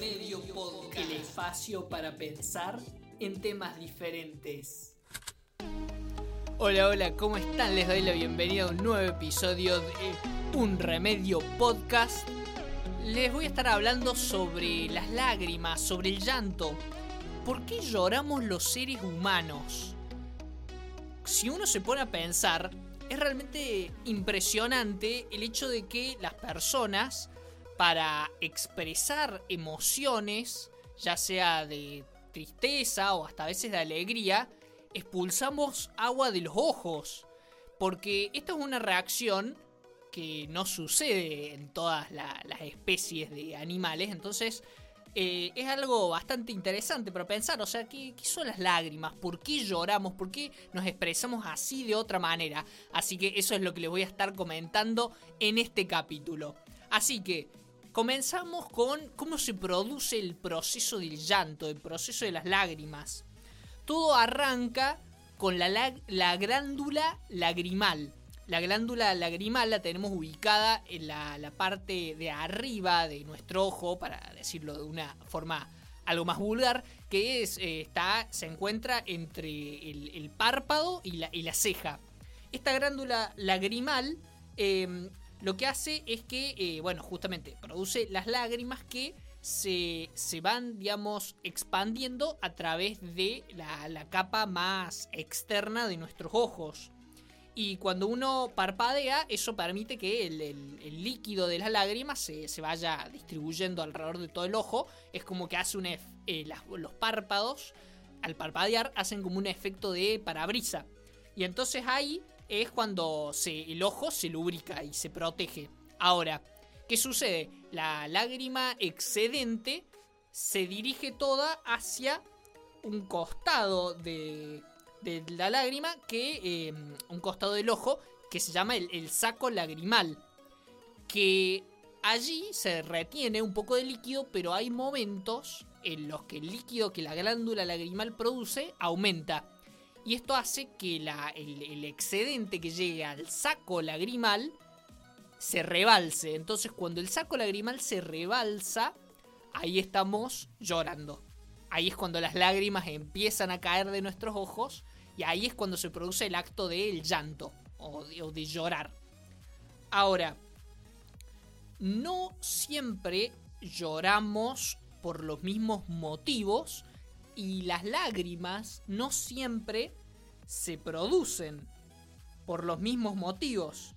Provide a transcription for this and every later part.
Remedio Podcast. El espacio para pensar en temas diferentes. Hola, hola, ¿cómo están? Les doy la bienvenida a un nuevo episodio de Un Remedio Podcast. Les voy a estar hablando sobre las lágrimas, sobre el llanto. ¿Por qué lloramos los seres humanos? Si uno se pone a pensar, es realmente impresionante el hecho de que las personas para expresar emociones, ya sea de tristeza o hasta a veces de alegría, expulsamos agua de los ojos. Porque esta es una reacción que no sucede en todas las especies de animales. Entonces eh, es algo bastante interesante para pensar. O sea, ¿qué, ¿qué, son las lágrimas? ¿Por qué lloramos? ¿Por qué nos expresamos así de otra manera? Así que eso es lo que les voy a estar comentando en este capítulo. Así que Comenzamos con cómo se produce el proceso del llanto, el proceso de las lágrimas. Todo arranca con la, la glándula lagrimal. La glándula lagrimal la tenemos ubicada en la, parte de arriba de nuestro ojo, para decirlo de una forma algo más vulgar, que es, eh, está, se encuentra entre el, párpado y la, y la, ceja. Esta glándula lagrimal em, lo que hace es que, eh, bueno, justamente produce las lágrimas que se, van, digamos, expandiendo a través de la, capa más externa de nuestros ojos. Y cuando uno parpadea, eso permite que el, líquido de las lágrimas se, vaya distribuyendo alrededor de todo el ojo. Es como que hace un eh, los párpados, al parpadear, hacen como un efecto de parabrisa. Y entonces ahí es cuando el ojo se lubrica y se protege. Ahora, ¿qué sucede? La lágrima excedente se dirige toda hacia un costado de, la lágrima, que em, un costado del ojo, que se llama el, saco lagrimal. Que allí se retiene un poco de líquido, pero hay momentos en los que el líquido que la glándula lagrimal produce aumenta y esto hace que el, excedente que llegue al saco lagrimal se rebalse. Entonces cuando el saco lagrimal se rebalsa, ahí estamos llorando. Ahí es cuando las lágrimas empiezan a caer de nuestros ojos y ahí es cuando se produce el acto del llanto o de llorar. Ahora, no siempre lloramos por los mismos motivos y las lágrimas no siempre se producen por los mismos motivos.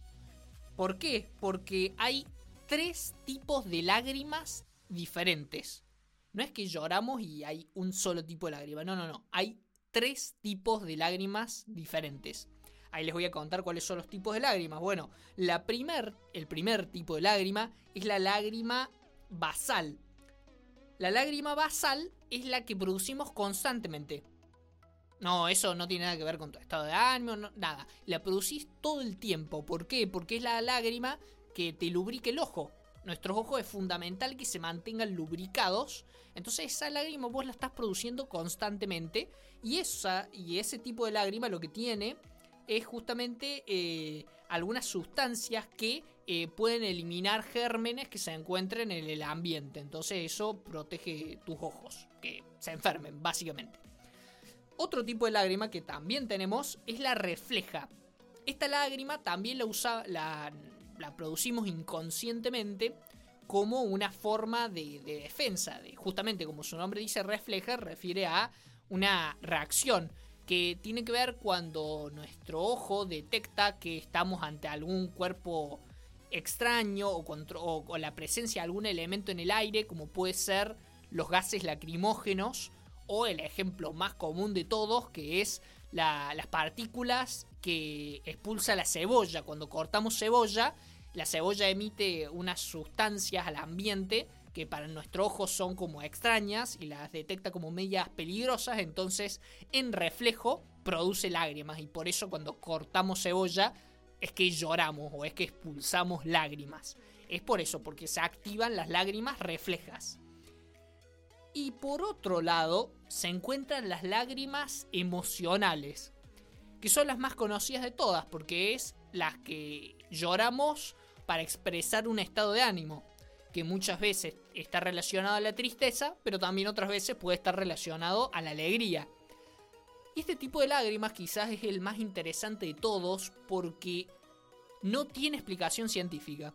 ¿Por qué? Porque hay tres tipos de lágrimas diferentes. No es que lloramos y hay un solo tipo de lágrima. No, no, no. Hay tres tipos de lágrimas diferentes. Ahí les voy a contar cuáles son los tipos de lágrimas. Bueno, la primer, el primer tipo de lágrima es la lágrima basal. La lágrima basal es la que producimos constantemente. No, eso no tiene nada que ver con tu estado de ánimo, nada. La producís todo el tiempo. ¿Por qué? Porque es la lágrima que te lubrica el ojo. Nuestros ojos es fundamental que se mantengan lubricados. Entonces esa lágrima vos la estás produciendo constantemente. Y, esa, y ese tipo de lágrima lo que tiene es justamente eh, algunas sustancias que eh, pueden eliminar gérmenes que se encuentren en el ambiente. Entonces eso protege tus ojos, que se enfermen, básicamente. Otro tipo de lágrima que también tenemos es la refleja. Esta lágrima también la, la, producimos inconscientemente como una forma de, de defensa. De, justamente como su nombre dice, refleja, refiere a una reacción que tiene que ver cuando nuestro ojo detecta que estamos ante algún cuerpo extraño o, con la presencia de algún elemento en el aire, como puede ser los gases lacrimógenos o el ejemplo más común de todos, que es las partículas que expulsa la cebolla. Cuando cortamos cebolla, la cebolla emite unas sustancias al ambiente que para nuestro ojo son como extrañas y las detecta como medias peligrosas, entonces en reflejo produce lágrimas y por eso cuando cortamos cebolla es que lloramos o es que expulsamos lágrimas. Es por eso, porque se activan las lágrimas reflejas. Y por otro lado, se encuentran las lágrimas emocionales, que son las más conocidas de todas, porque es las que lloramos para expresar un estado de ánimo que muchas veces está relacionado a la tristeza, pero también otras veces puede estar relacionado a la alegría. Este tipo de lágrimas quizás es el más interesante de todos porque no tiene explicación científica.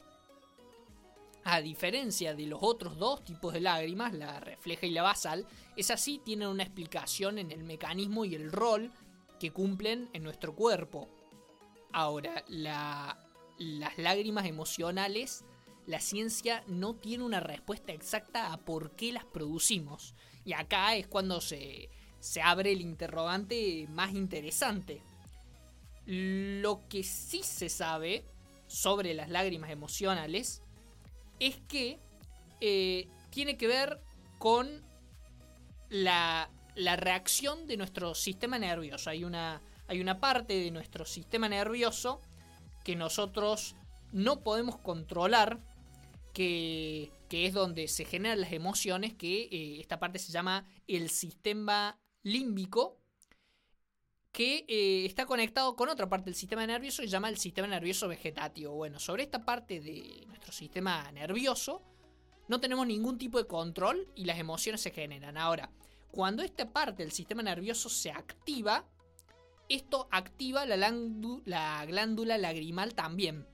A diferencia de los otros dos tipos de lágrimas, la refleja y la basal, esas sí tienen una explicación en el mecanismo y el rol que cumplen en nuestro cuerpo. Ahora, las lágrimas emocionales, la ciencia no tiene una respuesta exacta a por qué las producimos. Y acá es cuando se, se abre el interrogante más interesante. Lo que sí se sabe sobre las lágrimas emocionales es que eh, tiene que ver con la, la, reacción de nuestro sistema nervioso. Hay una, hay una parte de nuestro sistema nervioso que nosotros no podemos controlar, que, que es donde se generan las emociones, que eh, esta parte se llama el sistema límbico, que eh, está conectado con otra parte del sistema nervioso que se llama el sistema nervioso vegetativo. Bueno, sobre esta parte de nuestro sistema nervioso no tenemos ningún tipo de control y las emociones se generan. Ahora, cuando esta parte del sistema nervioso se activa, esto activa la, la glándula lagrimal también.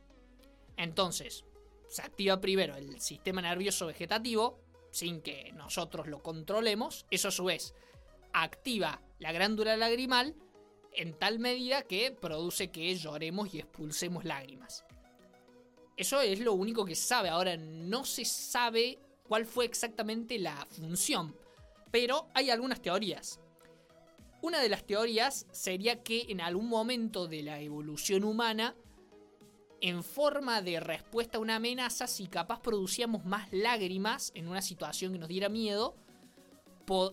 Entonces, se activa primero el sistema nervioso vegetativo, sin que nosotros lo controlemos. Eso a su vez activa la glándula lagrimal en tal medida que produce que lloremos y expulsemos lágrimas. Eso es lo único que se sabe. Ahora no se sabe cuál fue exactamente la función, pero hay algunas teorías. Una de las teorías sería que en algún momento de la evolución humana, en forma de respuesta a una amenaza, si capaz producíamos más lágrimas en una situación que nos diera miedo,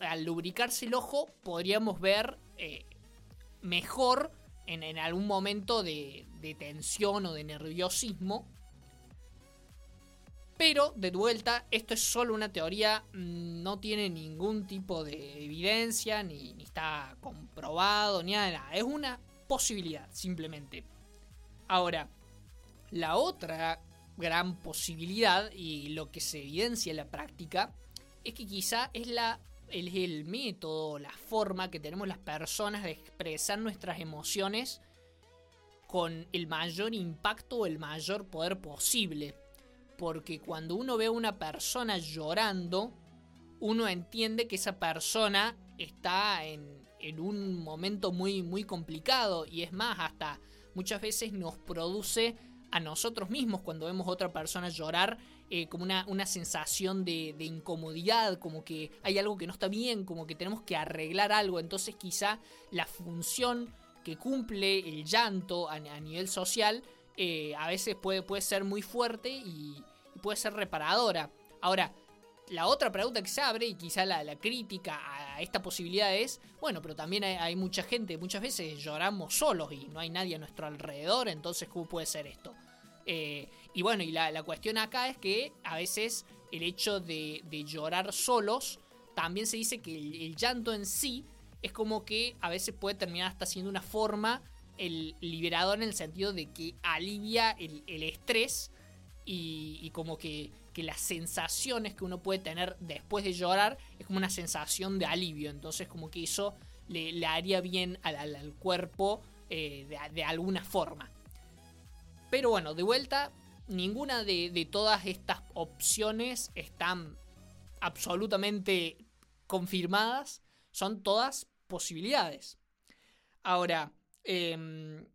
al lubricarse el ojo podríamos ver eh, mejor en, algún momento de, tensión o de nerviosismo. Pero, de vuelta, esto es solo una teoría, mm, no tiene ningún tipo de evidencia, ni, está comprobado, ni nada, Es una posibilidad, simplemente. Ahora, la otra gran posibilidad, y lo que se evidencia en la práctica, es que quizá es la es el método, la forma que tenemos las personas de expresar nuestras emociones con el mayor impacto o el mayor poder posible. Porque cuando uno ve a una persona llorando, uno entiende que esa persona está en, en un momento muy, muy complicado. Y es más, hasta muchas veces nos produce a nosotros mismos cuando vemos a otra persona llorar eh, como una, una sensación de, incomodidad, como que hay algo que no está bien, como que tenemos que arreglar algo. Entonces quizá la función que cumple el llanto a, nivel social eh, a veces puede, puede ser muy fuerte y, puede ser reparadora. Ahora, la otra pregunta que se abre y quizá la, crítica a esta posibilidad es, bueno, pero también hay, mucha gente, muchas veces lloramos solos y no hay nadie a nuestro alrededor, entonces ¿cómo puede ser esto? Eh, y bueno, y la, cuestión acá es que a veces el hecho de, llorar solos, también se dice que el, llanto en sí es como que a veces puede terminar hasta siendo una forma el liberador en el sentido de que alivia el, estrés y, como que, las sensaciones que uno puede tener después de llorar es como una sensación de alivio. Entonces como que eso le, haría bien al, cuerpo eh, de alguna forma. Pero bueno, de vuelta, ninguna de, todas estas opciones están absolutamente confirmadas. Son todas posibilidades. Ahora, em,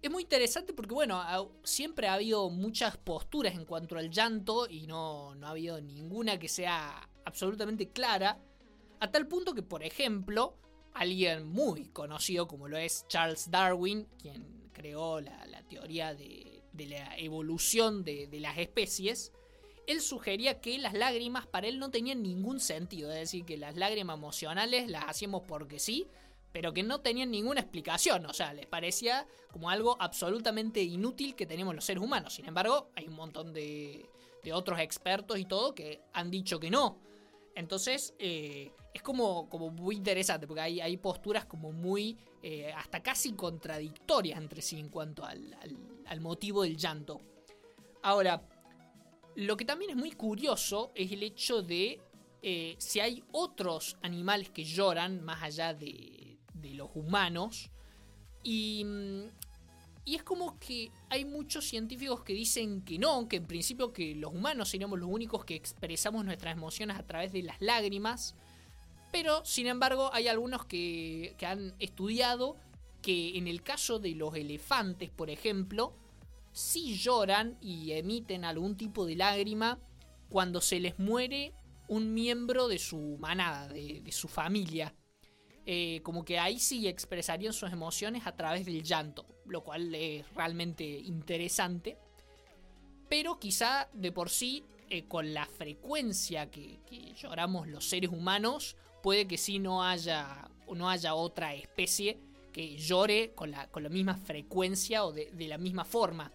es muy interesante porque, bueno, siempre ha habido muchas posturas en cuanto al llanto y no, no ha habido ninguna que sea absolutamente clara. A tal punto que, por ejemplo, alguien muy conocido como lo es Charles Darwin, quien creó la, teoría de, la evolución de, las especies, él sugería que las lágrimas para él no tenían ningún sentido, es decir, que las lágrimas emocionales las hacíamos porque sí, pero que no tenían ninguna explicación, o sea, les parecía como algo absolutamente inútil que tenemos los seres humanos. Sin embargo, hay un montón de, de otros expertos y todo que han dicho que no. Entonces, eh, es como, como muy interesante, porque hay, hay posturas como muy, eh, hasta casi contradictorias entre sí en cuanto al, motivo del llanto. Ahora, lo que también es muy curioso es el hecho de eh, si hay otros animales que lloran más allá de, los humanos. Y, mm, y, es como que hay muchos científicos que dicen que no, que en principio que los humanos seríamos los únicos que expresamos nuestras emociones a través de las lágrimas. Pero, sin embargo, hay algunos que, que han estudiado que en el caso de los elefantes, por ejemplo, sí lloran y emiten algún tipo de lágrima cuando se les muere un miembro de su manada, de, su familia. Eh, como que ahí sí expresarían sus emociones a través del llanto, lo cual es realmente interesante. Pero quizá de por sí, eh, con la frecuencia que, lloramos los seres humanos, puede que sí no haya, no haya otra especie que llore con la, con la misma frecuencia o de, de la misma forma.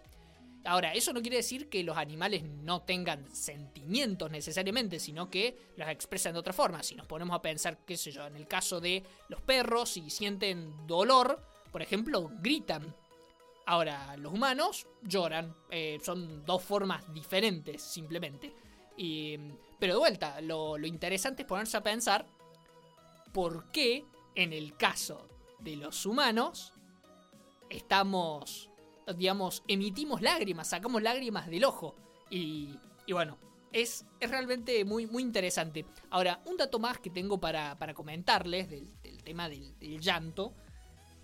Ahora, eso no quiere decir que los animales no tengan sentimientos necesariamente, sino que los expresan de otra forma. Si nos ponemos a pensar, qué sé yo, en el caso de los perros, si sienten dolor, por ejemplo, gritan. Ahora, los humanos lloran. Eh, son dos formas diferentes, simplemente. pero de vuelta, lo, lo interesante es ponerse a pensar por qué en el caso de los humanos estamos digamos, emitimos lágrimas, sacamos lágrimas del ojo. Y, bueno, es, es, realmente muy, muy interesante. Ahora, un dato más que tengo para, comentarles del, tema del, llanto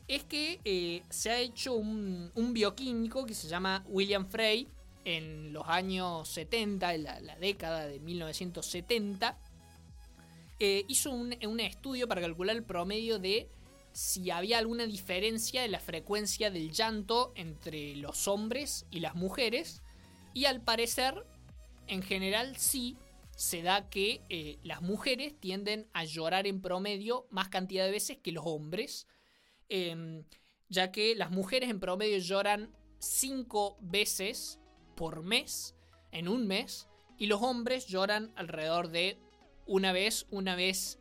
es que eh, se ha hecho un, bioquímico que se llama William Frey en los años 70, en la, década de 1970. Eh, hizo un, un estudio para calcular el promedio de si había alguna diferencia en la frecuencia del llanto entre los hombres y las mujeres. Y al parecer, en general sí, se da que eh, las mujeres tienden a llorar en promedio más cantidad de veces que los hombres. Em, ya que las mujeres en promedio lloran 5 veces por mes, en un mes, y los hombres lloran alrededor de una vez, una vez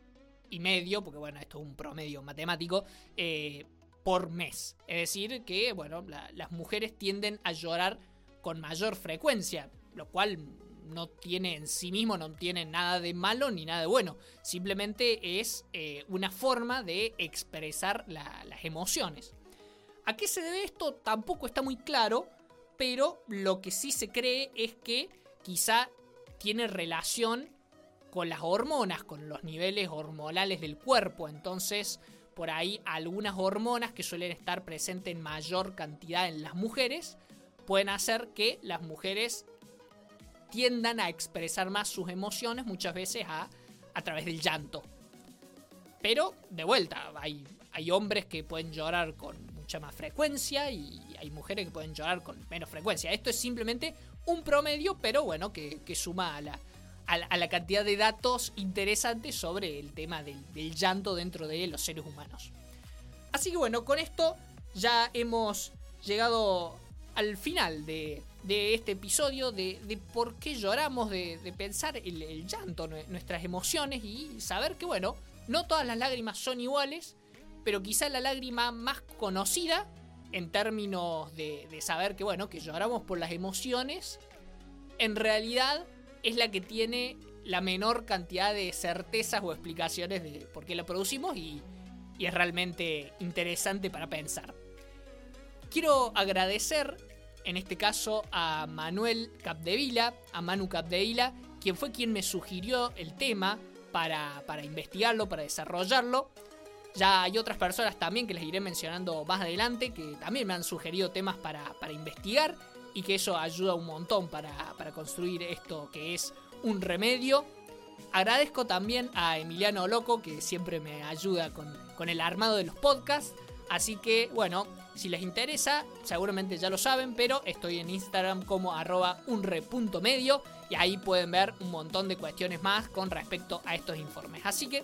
y medio, porque bueno, esto es un promedio matemático, eh, por mes. Es decir, que bueno, las mujeres tienden a llorar con mayor frecuencia, lo cual no tiene en sí mismo, no tiene nada de malo ni nada de bueno. Simplemente es eh, una forma de expresar las emociones. ¿A qué se debe esto? Tampoco está muy claro, pero lo que sí se cree es que quizá tiene relación con las hormonas, con los niveles hormonales del cuerpo. Entonces, por ahí algunas hormonas que suelen estar presentes en mayor cantidad en las mujeres pueden hacer que las mujeres tiendan a expresar más sus emociones muchas veces a, a través del llanto. Pero, de vuelta, hay, hay hombres que pueden llorar con mucha más frecuencia y hay mujeres que pueden llorar con menos frecuencia. Esto es simplemente un promedio, pero bueno, que, que suma a la, a la, cantidad de datos interesantes sobre el tema del, llanto dentro de los seres humanos. Así que bueno, con esto ya hemos llegado al final de, este episodio de, por qué lloramos, de, pensar el, el, llanto, nuestras emociones y saber que bueno, no todas las lágrimas son iguales, pero quizá la lágrima más conocida en términos de, saber que bueno, que lloramos por las emociones, en realidad es la que tiene la menor cantidad de certezas o explicaciones de por qué la producimos y, es realmente interesante para pensar. Quiero agradecer en este caso a Manuel Capdevila, a Manu Capdevila, quien fue quien me sugirió el tema para, investigarlo, para desarrollarlo. Ya hay otras personas también que les iré mencionando más adelante que también me han sugerido temas para, para investigar y que eso ayuda un montón para, construir esto que es un remedio. Agradezco también a Emiliano Loco que siempre me ayuda con, con el armado de los podcasts. Así que bueno, si les interesa, seguramente ya lo saben, pero estoy en Instagram como arroba unre.medio y ahí pueden ver un montón de cuestiones más con respecto a estos informes. Así que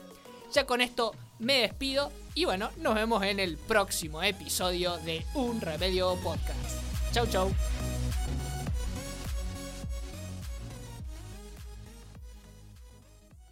ya con esto me despido y bueno, nos vemos en el próximo episodio de Un Remedio Podcast. Chau chau.